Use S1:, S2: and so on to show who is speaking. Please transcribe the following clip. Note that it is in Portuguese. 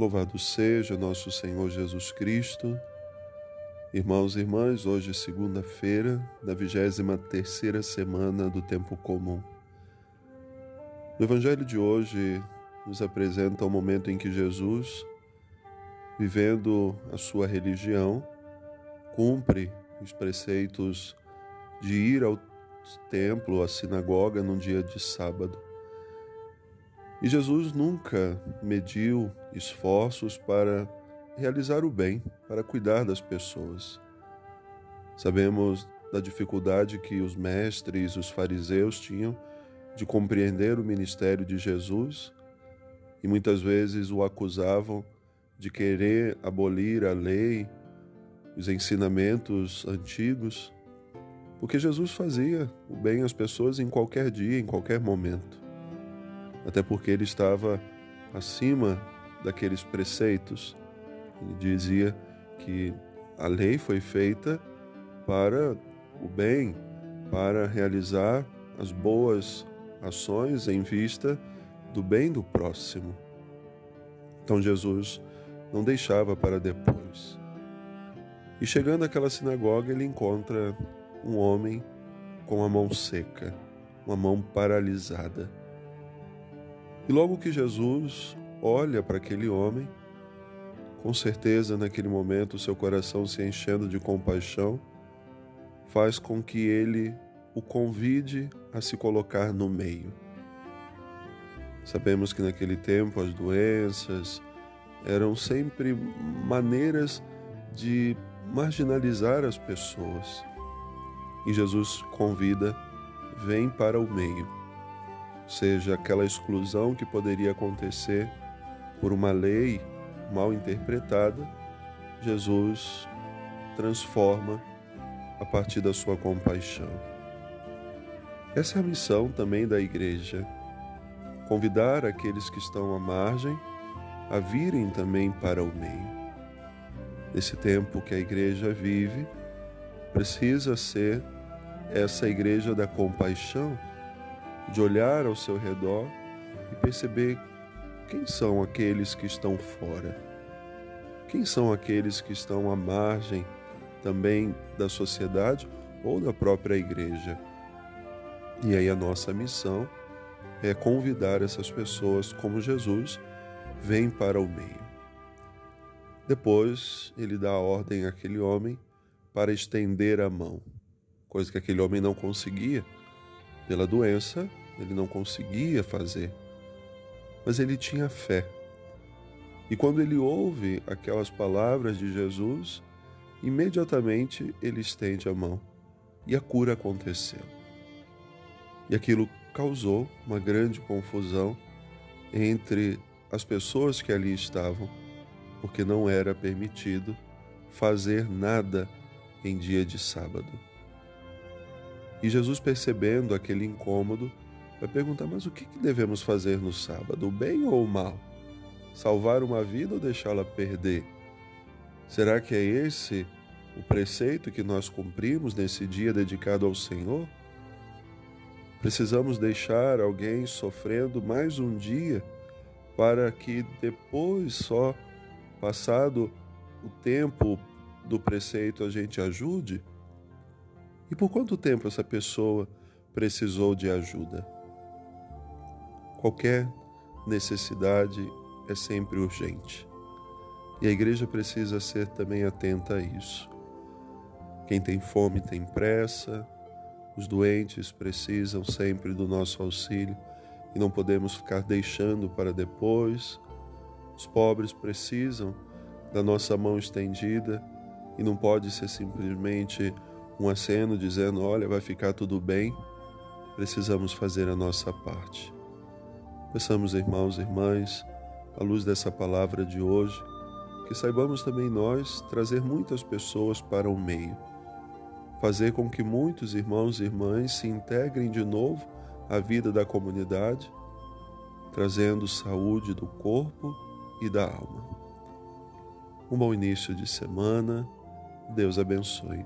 S1: Louvado seja nosso Senhor Jesus Cristo. Irmãos e irmãs, hoje é segunda-feira da 23ª semana do tempo comum. O evangelho de hoje nos apresenta o momento em que Jesus, vivendo a sua religião, cumpre os preceitos de ir ao templo, à sinagoga, num dia de sábado. E Jesus nunca mediu esforços para realizar o bem, para cuidar das pessoas. Sabemos da dificuldade que os mestres, os fariseus tinham de compreender o ministério de Jesus e muitas vezes o acusavam de querer abolir a lei, os ensinamentos antigos, porque Jesus fazia o bem às pessoas em qualquer dia, em qualquer momento até porque ele estava acima daqueles preceitos. Ele dizia que a lei foi feita para o bem, para realizar as boas ações em vista do bem do próximo. Então Jesus não deixava para depois. E chegando àquela sinagoga, ele encontra um homem com a mão seca, uma mão paralisada. E logo que Jesus olha para aquele homem, com certeza naquele momento seu coração se enchendo de compaixão, faz com que ele o convide a se colocar no meio. Sabemos que naquele tempo as doenças eram sempre maneiras de marginalizar as pessoas. E Jesus convida, vem para o meio seja aquela exclusão que poderia acontecer por uma lei mal interpretada, Jesus transforma a partir da sua compaixão. Essa é a missão também da igreja: convidar aqueles que estão à margem a virem também para o meio. Nesse tempo que a igreja vive, precisa ser essa igreja da compaixão de olhar ao seu redor e perceber quem são aqueles que estão fora, quem são aqueles que estão à margem também da sociedade ou da própria igreja. E aí a nossa missão é convidar essas pessoas, como Jesus, vem para o meio. Depois ele dá a ordem àquele homem para estender a mão, coisa que aquele homem não conseguia pela doença ele não conseguia fazer, mas ele tinha fé. E quando ele ouve aquelas palavras de Jesus, imediatamente ele estende a mão e a cura aconteceu. E aquilo causou uma grande confusão entre as pessoas que ali estavam, porque não era permitido fazer nada em dia de sábado. E Jesus, percebendo aquele incômodo, vai perguntar: mas o que devemos fazer no sábado, o bem ou o mal? Salvar uma vida ou deixá-la perder? Será que é esse o preceito que nós cumprimos nesse dia dedicado ao Senhor? Precisamos deixar alguém sofrendo mais um dia para que depois, só passado o tempo do preceito, a gente ajude? E por quanto tempo essa pessoa precisou de ajuda? Qualquer necessidade é sempre urgente. E a igreja precisa ser também atenta a isso. Quem tem fome tem pressa, os doentes precisam sempre do nosso auxílio e não podemos ficar deixando para depois. Os pobres precisam da nossa mão estendida e não pode ser simplesmente um aceno dizendo: olha, vai ficar tudo bem. Precisamos fazer a nossa parte. Peçamos, irmãos e irmãs, à luz dessa palavra de hoje, que saibamos também nós trazer muitas pessoas para o meio, fazer com que muitos irmãos e irmãs se integrem de novo à vida da comunidade, trazendo saúde do corpo e da alma. Um bom início de semana. Deus abençoe.